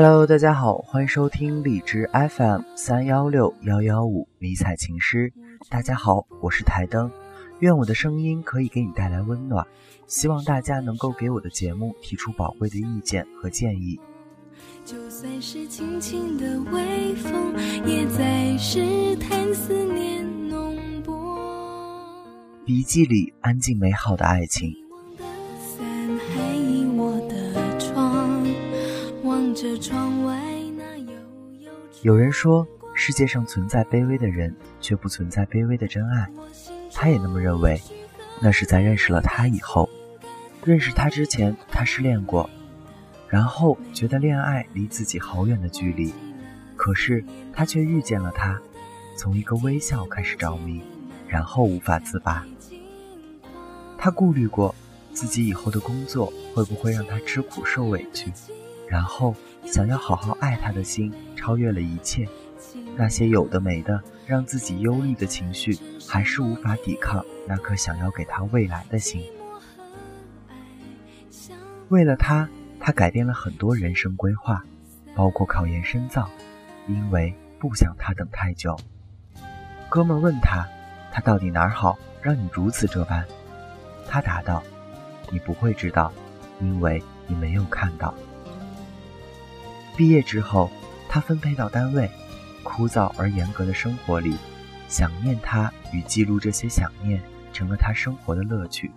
Hello，大家好，欢迎收听荔枝 FM 三幺六幺幺五迷彩情诗。大家好，我是台灯，愿我的声音可以给你带来温暖。希望大家能够给我的节目提出宝贵的意见和建议。就算是轻轻的微风，也在试探思念浓薄。笔记里安静美好的爱情，有人说世界上存在卑微的人，却不存在卑微的真爱。他也那么认为，那是在认识了他以后。认识他之前，他失恋过，然后觉得恋爱离自己好远的距离，可是他却遇见了他，从一个微笑开始着迷，然后无法自拔。他顾虑过自己以后的工作会不会让他吃苦受委屈，然后想要好好爱他的心超越了一切，那些有的没的让自己忧虑的情绪，还是无法抵抗那颗想要给他未来的心。为了他，他改变了很多人生规划，包括考研深造，因为不想他等太久。哥们问他，他到底哪儿好，让你如此这般？他答道：“你不会知道，因为你没有看到。”毕业之后，他分配到单位，枯燥而严格的生活里，想念他与记录这些想念，成了他生活的乐趣。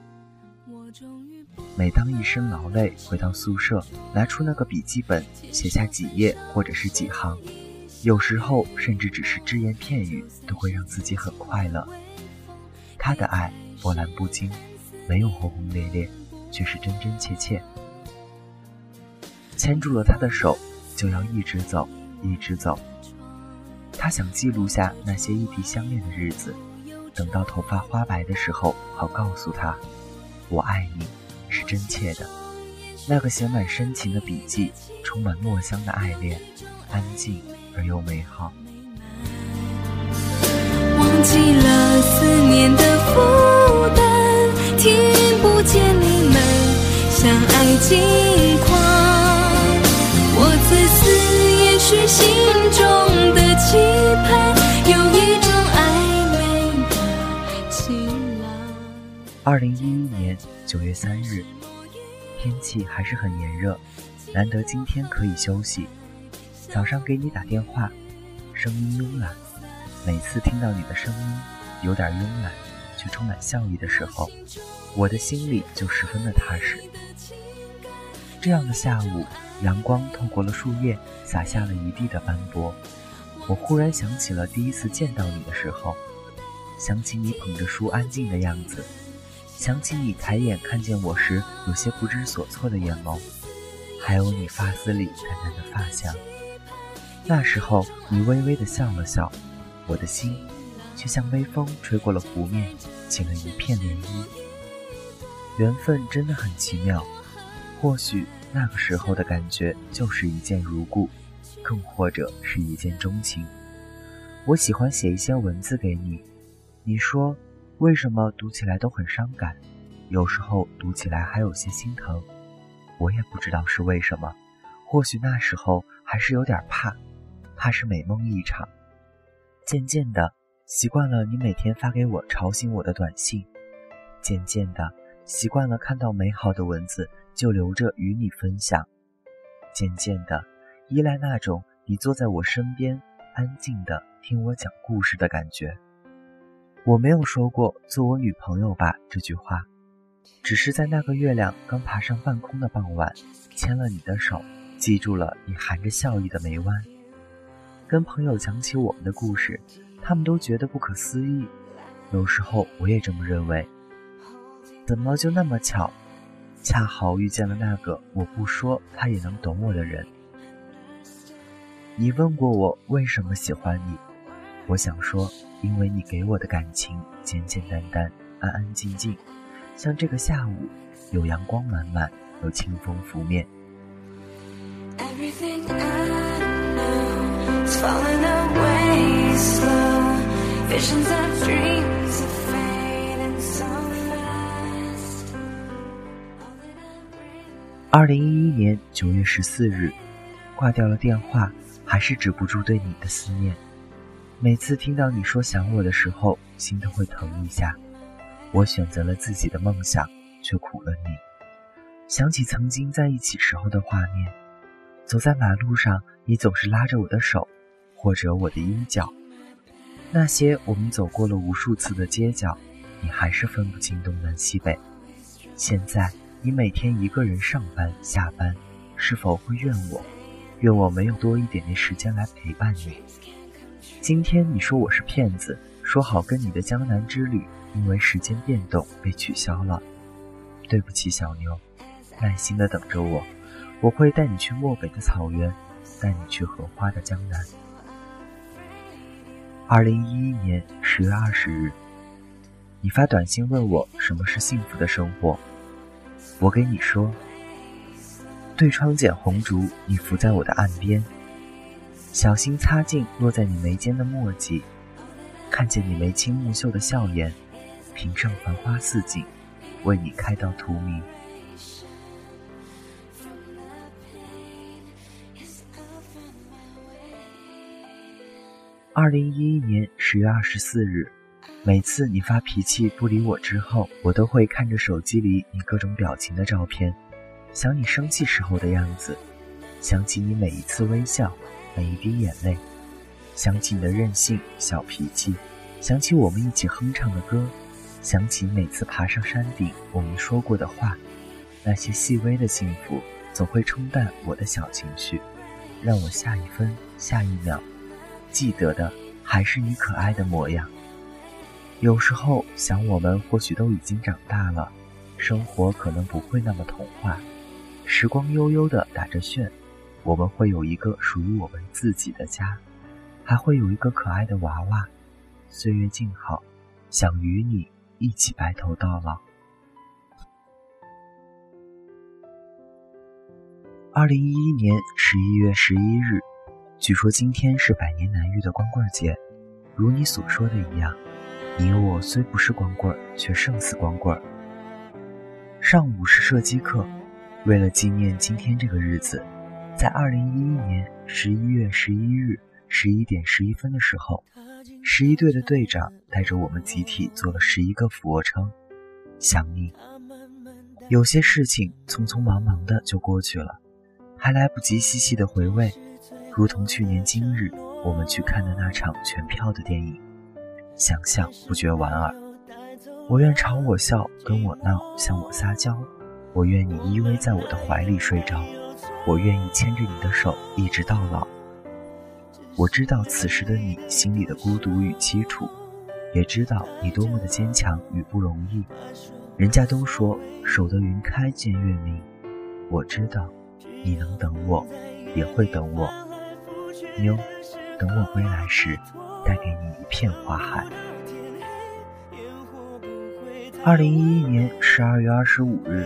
每当一身劳累回到宿舍，拿出那个笔记本，写下几页或者是几行，有时候甚至只是只言片语，都会让自己很快乐。他的爱波澜不惊，没有轰轰烈烈，却是真真切切。牵住了他的手，就要一直走，一直走。他想记录下那些异地相恋的日子，等到头发花白的时候，好告诉他：“我爱你。”是真切的，那个写满深情的笔记，充满墨香的爱恋，安静而又美好。忘记了思念的负担，听不见你们相爱近二零一一年九月三日，天气还是很炎热，难得今天可以休息。早上给你打电话，声音慵懒。每次听到你的声音，有点慵懒，却充满笑意的时候，我的心里就十分的踏实。这样的下午，阳光透过了树叶，洒下了一地的斑驳。我忽然想起了第一次见到你的时候，想起你捧着书安静的样子。想起你抬眼看见我时有些不知所措的眼眸，还有你发丝里淡淡的发香。那时候你微微的笑了笑，我的心却像微风吹过了湖面，起了一片涟漪。缘分真的很奇妙，或许那个时候的感觉就是一见如故，更或者是一见钟情。我喜欢写一些文字给你，你说。为什么读起来都很伤感？有时候读起来还有些心疼，我也不知道是为什么。或许那时候还是有点怕，怕是美梦一场。渐渐的，习惯了你每天发给我吵醒我的短信；渐渐的，习惯了看到美好的文字就留着与你分享；渐渐的，依赖那种你坐在我身边，安静的听我讲故事的感觉。我没有说过“做我女朋友吧”这句话，只是在那个月亮刚爬上半空的傍晚，牵了你的手，记住了你含着笑意的眉弯。跟朋友讲起我们的故事，他们都觉得不可思议。有时候我也这么认为，怎么就那么巧？恰好遇见了那个我不说他也能懂我的人。你问过我为什么喜欢你，我想说，因为你给我的感情简简单单、安安静静，像这个下午，有阳光满满，有清风拂面。二零一一年九月十四日，挂掉了电话，还是止不住对你的思念。每次听到你说想我的时候，心都会疼一下。我选择了自己的梦想，却苦了你。想起曾经在一起时候的画面，走在马路上，你总是拉着我的手，或者我的衣角。那些我们走过了无数次的街角，你还是分不清东南西北。现在。你每天一个人上班下班，是否会怨我？怨我没有多一点点时间来陪伴你？今天你说我是骗子，说好跟你的江南之旅，因为时间变动被取消了。对不起，小妞，耐心的等着我，我会带你去漠北的草原，带你去荷花的江南。二零一一年十月二十日，你发短信问我什么是幸福的生活。我给你说，对窗剪红烛，你伏在我的岸边，小心擦净落在你眉间的墨迹，看见你眉清目秀的笑颜，屏上繁花似锦，为你开到荼蘼。二零一一年十月二十四日。每次你发脾气不理我之后，我都会看着手机里你各种表情的照片，想你生气时候的样子，想起你每一次微笑，每一滴眼泪，想起你的任性小脾气，想起我们一起哼唱的歌，想起每次爬上山顶我们说过的话，那些细微的幸福总会冲淡我的小情绪，让我下一分下一秒记得的还是你可爱的模样。有时候想，我们或许都已经长大了，生活可能不会那么童话。时光悠悠的打着旋，我们会有一个属于我们自己的家，还会有一个可爱的娃娃。岁月静好，想与你一起白头到老。二零一一年十一月十一日，据说今天是百年难遇的光棍节，如你所说的一样。你我虽不是光棍，却胜似光棍。上午是射击课，为了纪念今天这个日子，在二零一一年十一月十一日十一点十一分的时候，十一队的队长带着我们集体做了十一个俯卧撑，想你。有些事情匆匆忙忙的就过去了，还来不及细细的回味，如同去年今日我们去看的那场全票的电影。想想不觉莞尔，我愿朝我笑，跟我闹，向我撒娇。我愿你依偎在我的怀里睡着，我愿意牵着你的手一直到老。我知道此时的你心里的孤独与凄楚，也知道你多么的坚强与不容易。人家都说守得云开见月明，我知道你能等我，也会等我。妞，等我归来时。带给你一片花海。二零一一年十二月二十五日，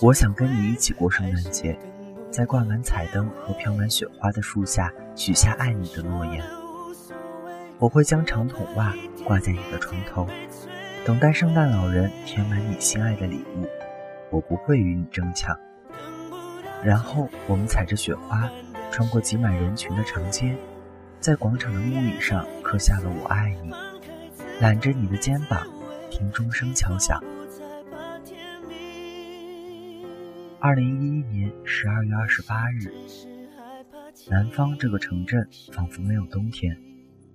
我想跟你一起过圣诞节，在挂满彩灯和飘满雪花的树下许下爱你的诺言。我会将长筒袜挂在你的床头，等待圣诞老人填满你心爱的礼物。我不会与你争抢。然后我们踩着雪花，穿过挤满人群的长街。在广场的木椅上刻下了“我爱你”，揽着你的肩膀，听钟声敲响。二零一一年十二月二十八日，南方这个城镇仿佛没有冬天，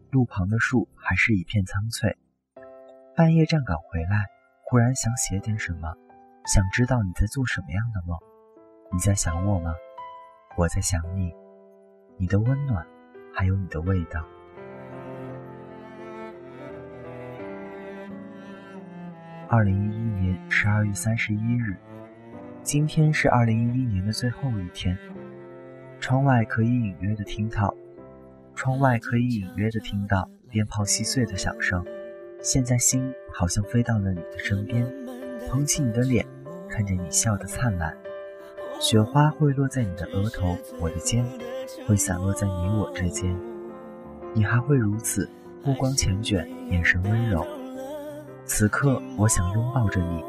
路旁的树还是一片苍翠。半夜站岗回来，忽然想写点什么，想知道你在做什么样的梦。你在想我吗？我在想你，你的温暖。还有你的味道。二零一一年十二月三十一日，今天是二零一一年的最后一天，窗外可以隐约的听到，窗外可以隐约的听到鞭炮细碎的响声。现在心好像飞到了你的身边，捧起你的脸，看着你笑得灿烂。雪花会落在你的额头，我的肩，会散落在你我之间。你还会如此，目光缱绻，眼神温柔。此刻，我想拥抱着你，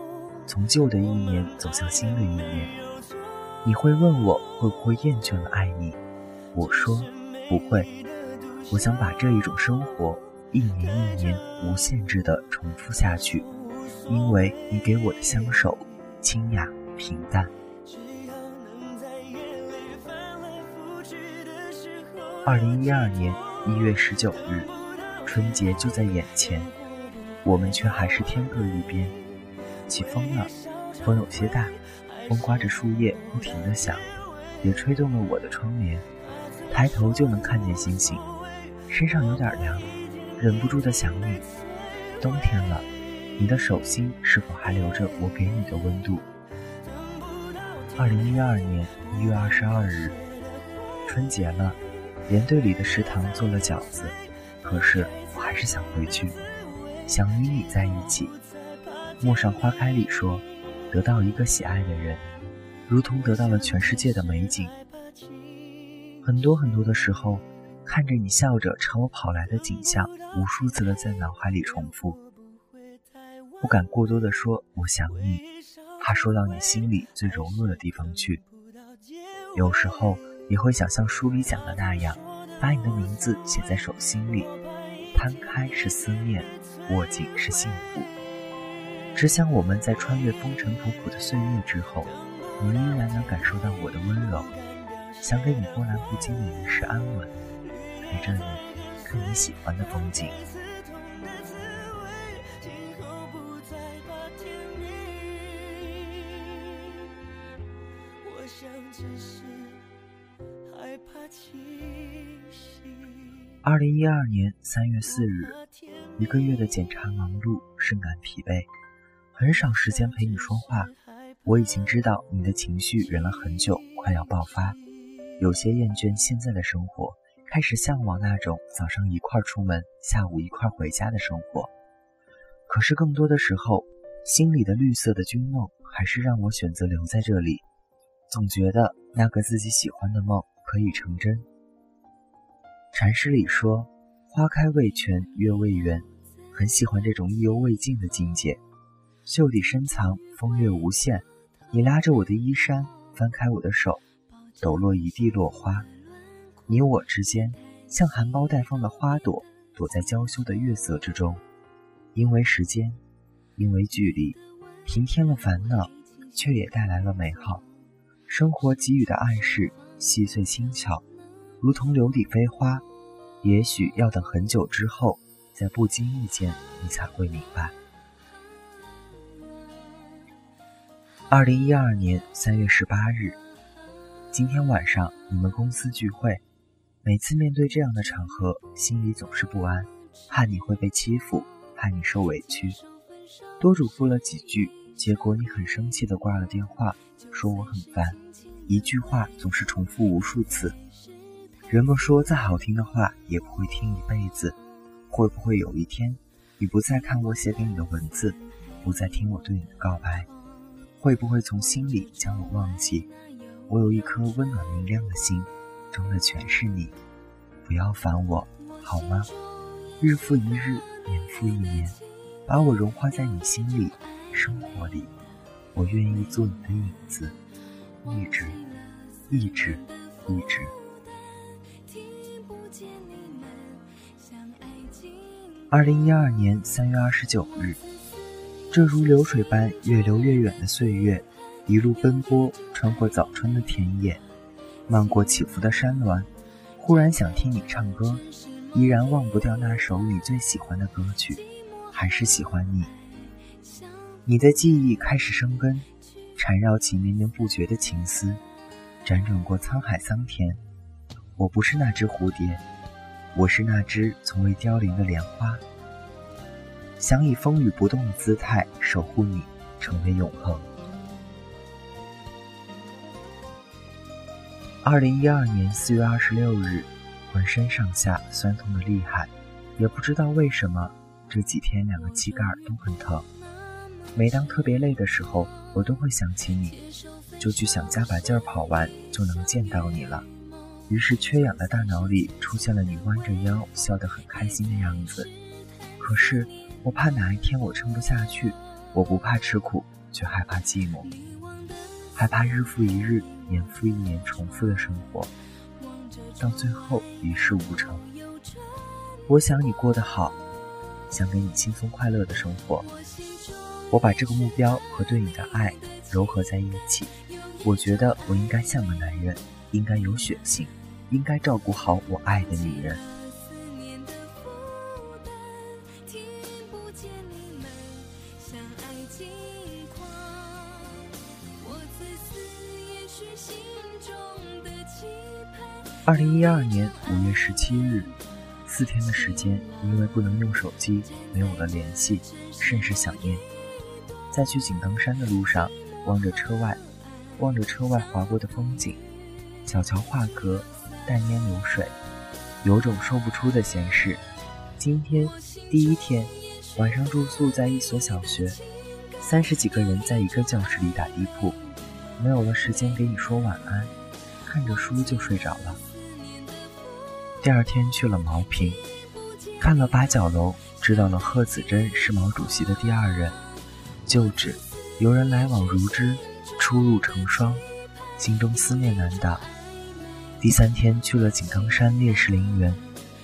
从旧的一年走向新的一年。你会问我会不会厌倦了爱你？我说不会。我想把这一种生活。一年一年无限制的重复下去，因为你给我的相守清雅平淡。二零一二年一月十九日，春节就在眼前，我们却还是天各一边。起风了，风有些大，风刮着树叶不停地响，也吹动了我的窗帘。抬头就能看见星星，身上有点凉。忍不住的想你，冬天了，你的手心是否还留着我给你的温度？二零一二年一月二十二日，春节了，连队里的食堂做了饺子，可是我还是想回去，想与你在一起。陌上花开里说，得到一个喜爱的人，如同得到了全世界的美景。很多很多的时候。看着你笑着朝我跑来的景象，无数次的在脑海里重复，不敢过多的说我想你，怕说到你心里最柔弱的地方去。有时候也会想像书里讲的那样，把你的名字写在手心里，摊开是思念，握紧是幸福。只想我们在穿越风尘仆仆的岁月之后，你依然能感受到我的温柔，想给你波澜不惊的一世安稳。陪着你看你喜欢的风景。二零一二年三月四日，一个月的检查忙碌，深感疲惫，很少时间陪你说话。我已经知道你的情绪忍了很久，快要爆发，有些厌倦现在的生活。开始向往那种早上一块出门，下午一块回家的生活。可是更多的时候，心里的绿色的君梦还是让我选择留在这里。总觉得那个自己喜欢的梦可以成真。禅师里说：“花开未全，月未圆。”很喜欢这种意犹未尽的境界。袖底深藏风月无限。你拉着我的衣衫，翻开我的手，抖落一地落花。你我之间，像含苞待放的花朵，躲在娇羞的月色之中。因为时间，因为距离，平添了烦恼，却也带来了美好。生活给予的暗示，细碎轻巧，如同流底飞花。也许要等很久之后，在不经意间，你才会明白。二零一二年三月十八日，今天晚上你们公司聚会。每次面对这样的场合，心里总是不安，怕你会被欺负，怕你受委屈。多嘱咐了几句，结果你很生气的挂了电话，说我很烦。一句话总是重复无数次。人们说，再好听的话也不会听一辈子。会不会有一天，你不再看我写给你的文字，不再听我对你的告白？会不会从心里将我忘记？我有一颗温暖明亮的心。装的全是你，不要烦我，好吗？日复一日，年复一年，把我融化在你心里、生活里。我愿意做你的影子，一直，一直，一直。二零一二年三月二十九日，这如流水般越流越远的岁月，一路奔波，穿过早春的田野。漫过起伏的山峦，忽然想听你唱歌，依然忘不掉那首你最喜欢的歌曲，还是喜欢你。你的记忆开始生根，缠绕起绵绵不绝的情思，辗转过沧海桑田。我不是那只蝴蝶，我是那只从未凋零的莲花，想以风雨不动的姿态守护你，成为永恒。二零一二年四月二十六日，浑身上下酸痛的厉害，也不知道为什么，这几天两个膝盖都很疼。每当特别累的时候，我都会想起你，就去想加把劲儿跑完就能见到你了。于是缺氧的大脑里出现了你弯着腰笑得很开心的样子。可是我怕哪一天我撑不下去，我不怕吃苦，却害怕寂寞，害怕日复一日。年复一年重复的生活，到最后一事无成。我想你过得好，想给你轻松快乐的生活。我把这个目标和对你的爱糅合在一起。我觉得我应该像个男人，应该有血性，应该照顾好我爱的女人。二零一二年五月十七日，四天的时间，因为不能用手机，没有了联系，甚是想念。在去井冈山的路上，望着车外，望着车外划过的风景，小桥画阁，淡烟流水，有种说不出的闲适。今天第一天，晚上住宿在一所小学，三十几个人在一个教室里打地铺，没有了时间给你说晚安，看着书就睡着了。第二天去了茅坪，看了八角楼，知道了贺子珍是毛主席的第二任。旧址，游人来往如织，出入成双，心中思念难挡。第三天去了井冈山烈士陵园，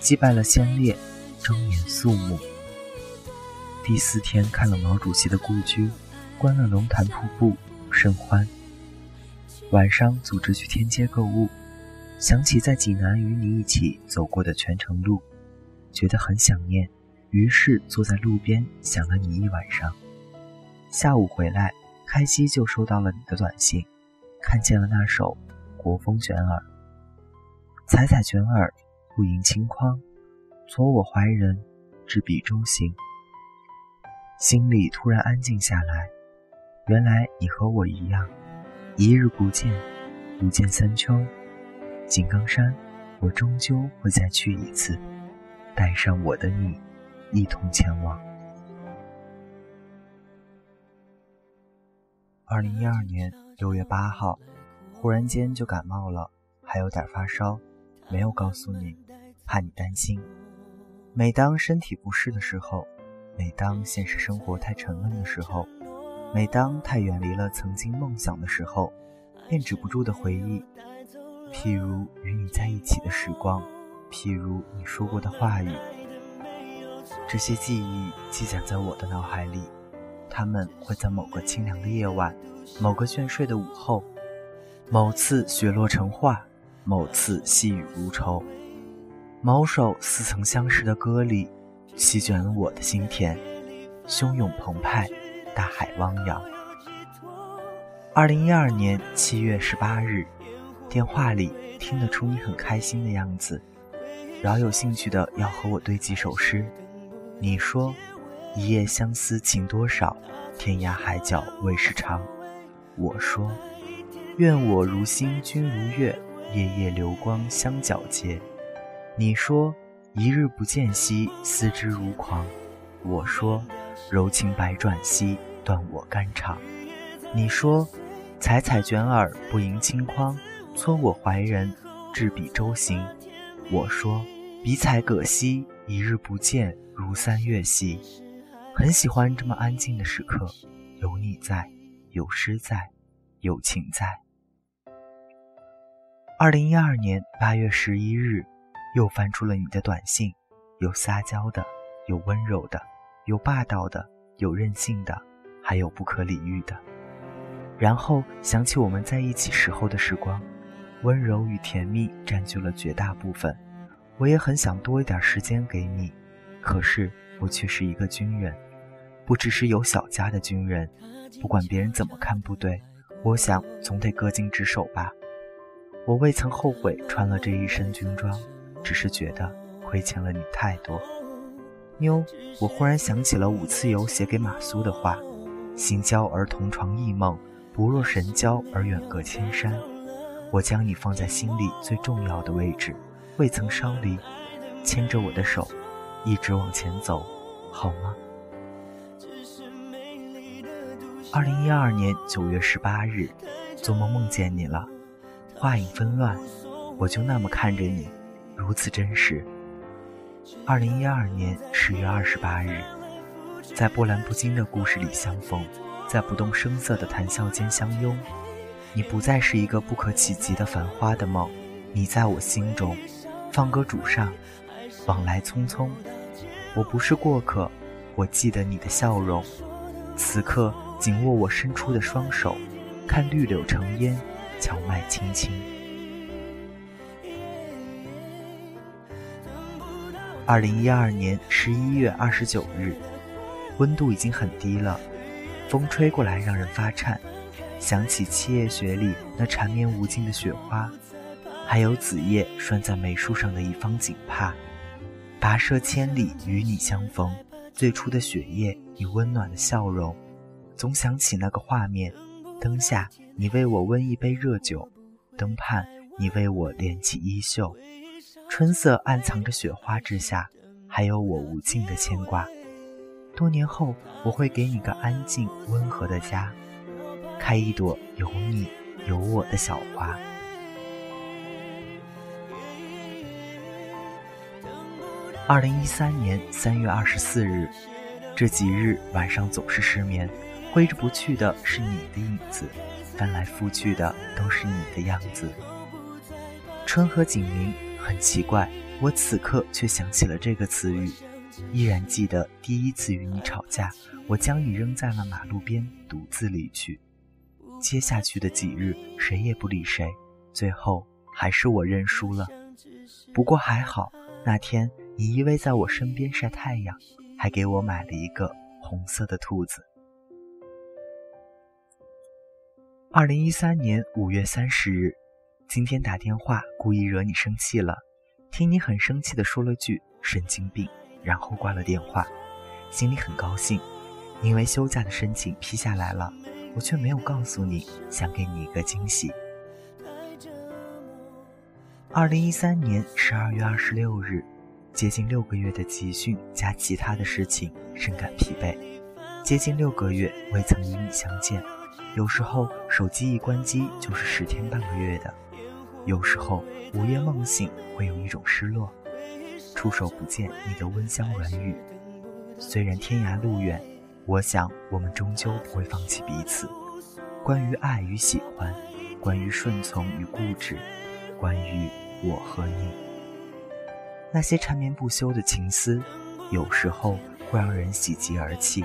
祭拜了先烈，庄严肃穆。第四天看了毛主席的故居，观了龙潭瀑布，甚欢。晚上组织去天街购物。想起在济南与你一起走过的全程路，觉得很想念，于是坐在路边想了你一晚上。下午回来，开机就收到了你的短信，看见了那首《国风卷耳》，采采卷耳，不盈顷筐，搓我怀人，执笔中行。心里突然安静下来，原来你和我一样，一日不见，不见三秋。井冈山，我终究会再去一次，带上我的你，一同前往。二零一二年六月八号，忽然间就感冒了，还有点发烧，没有告诉你，怕你担心。每当身体不适的时候，每当现实生活太沉闷的时候，每当太远离了曾经梦想的时候，便止不住的回忆。譬如与你在一起的时光，譬如你说过的话语，这些记忆积攒在我的脑海里，他们会在某个清凉的夜晚，某个倦睡的午后，某次雪落成画，某次细雨如愁，某首似曾相识的歌里，席卷了我的心田，汹涌澎湃，大海汪洋。二零一二年七月十八日。电话里听得出你很开心的样子，饶有兴趣的要和我对几首诗。你说：“一夜相思情多少，天涯海角未是长。”我说：“愿我如星君如月，夜夜流光相皎洁。”你说：“一日不见兮，思之如狂。”我说：“柔情百转兮，断我肝肠。”你说：“采采卷耳，不盈轻筐。”搓我怀人，执笔周行。我说：笔彩葛兮，一日不见，如三月兮。很喜欢这么安静的时刻，有你在，有诗在，有情在。二零一二年八月十一日，又翻出了你的短信，有撒娇的，有温柔的，有霸道的，有任性的，还有不可理喻的。然后想起我们在一起时候的时光。温柔与甜蜜占据了绝大部分，我也很想多一点时间给你，可是我却是一个军人，不只是有小家的军人。不管别人怎么看不对，我想总得恪尽职守吧。我未曾后悔穿了这一身军装，只是觉得亏欠了你太多。妞，我忽然想起了五次游写给马苏的话：心交而同床异梦，不若神交而远隔千山。我将你放在心里最重要的位置，未曾稍离，牵着我的手，一直往前走，好吗？二零一二年九月十八日，做梦梦见你了，画影纷乱，我就那么看着你，如此真实。二零一二年十月二十八日，在波澜不惊的故事里相逢，在不动声色的谈笑间相拥。你不再是一个不可企及的繁花的梦，你在我心中，放歌主上，往来匆匆。我不是过客，我记得你的笑容，此刻。紧握我伸出的双手，看绿柳成烟，荞麦青青。二零一二年十一月二十九日，温度已经很低了，风吹过来让人发颤。想起七叶雪里那缠绵无尽的雪花，还有子夜拴在梅树上的一方锦帕，跋涉千里与你相逢。最初的雪夜，你温暖的笑容。总想起那个画面：灯下，你为我温一杯热酒；灯畔，你为我敛起衣袖。春色暗藏着雪花之下，还有我无尽的牵挂。多年后，我会给你个安静温和的家，开一朵有你有我的小花。二零一三年三月二十四日，这几日晚上总是失眠。挥之不去的是你的影子，翻来覆去的都是你的样子。春和景明很奇怪，我此刻却想起了这个词语，依然记得第一次与你吵架，我将你扔在了马路边，独自离去。接下去的几日，谁也不理谁，最后还是我认输了。不过还好，那天你依偎在我身边晒太阳，还给我买了一个红色的兔子。二零一三年五月三十日，今天打电话故意惹你生气了，听你很生气的说了句“神经病”，然后挂了电话，心里很高兴，因为休假的申请批下来了，我却没有告诉你，想给你一个惊喜。二零一三年十二月二十六日，接近六个月的集训加其他的事情，深感疲惫，接近六个月未曾与你相见。有时候手机一关机就是十天半个月的，有时候午夜梦醒会有一种失落，触手不见你的温香软语。虽然天涯路远，我想我们终究不会放弃彼此。关于爱与喜欢，关于顺从与固执，关于我和你，那些缠绵不休的情思，有时候会让人喜极而泣。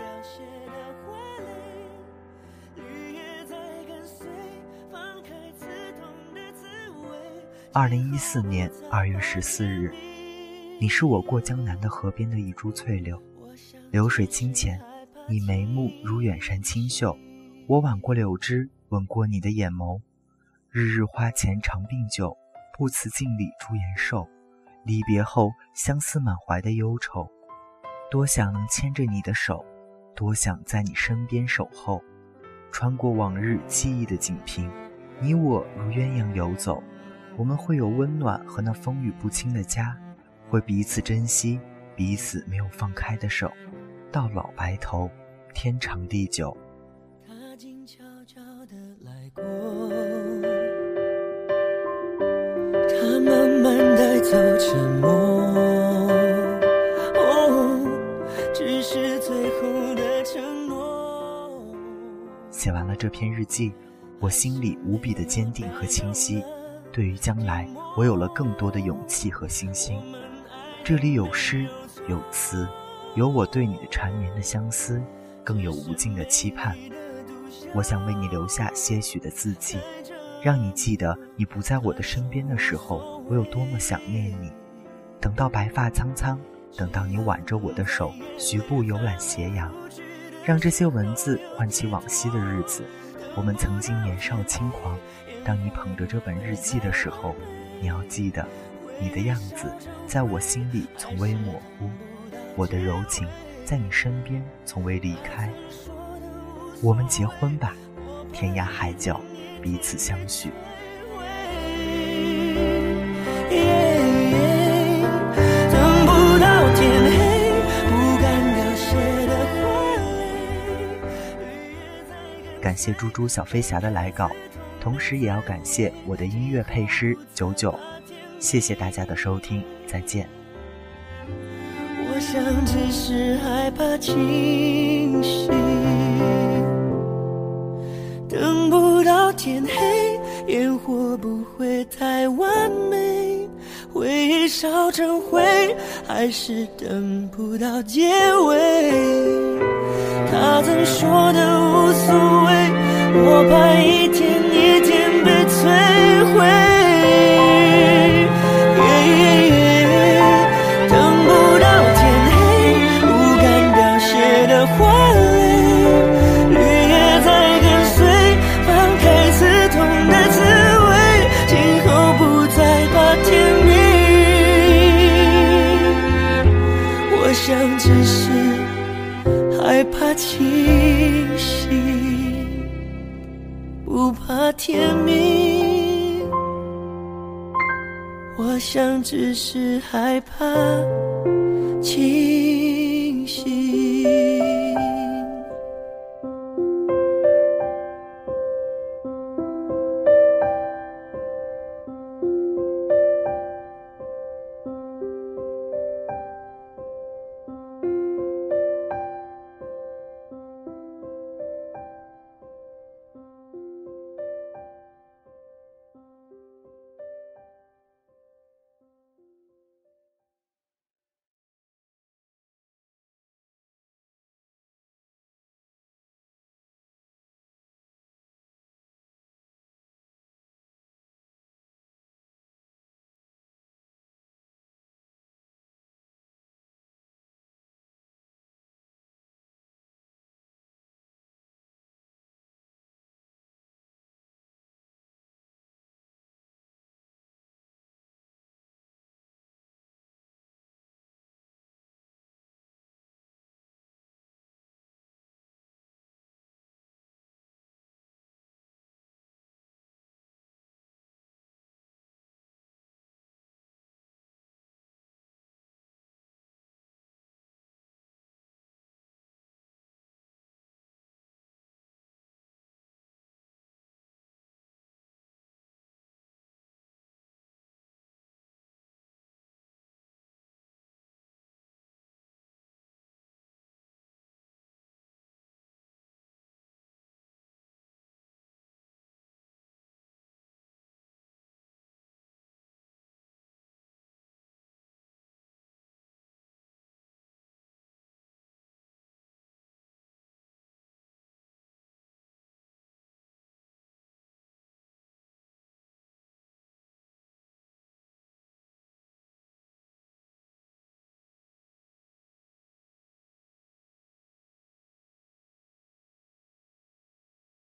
二零一四年二月十四日，你是我过江南的河边的一株翠柳，流水清浅，你眉目如远山清秀。我挽过柳枝，吻过你的眼眸。日日花前常并酒，不辞镜里朱颜瘦。离别后，相思满怀的忧愁。多想能牵着你的手，多想在你身边守候。穿过往日记忆的锦屏，你我如鸳鸯游走。我们会有温暖和那风雨不侵的家，会彼此珍惜彼此没有放开的手，到老白头，天长地久。他慢慢带走沉默，只是最后的承诺。写完了这篇日记，我心里无比的坚定和清晰。对于将来，我有了更多的勇气和信心。这里有诗，有词，有我对你的缠绵的相思，更有无尽的期盼。我想为你留下些许的字迹，让你记得你不在我的身边的时候，我有多么想念你。等到白发苍苍，等到你挽着我的手，徐步游览斜阳，让这些文字唤起往昔的日子。我们曾经年少轻狂。当你捧着这本日记的时候，你要记得，你的样子在我心里从未模糊，我的柔情在你身边从未离开。我们结婚吧，天涯海角，彼此相许。感谢猪猪小飞侠的来稿。同时也要感谢我的音乐配师九九。谢谢大家的收听，再见。我想只是害怕清醒，等不到天黑，烟火不会太完美，回忆烧成灰，还是等不到结尾。他曾说的无所谓，我怕一天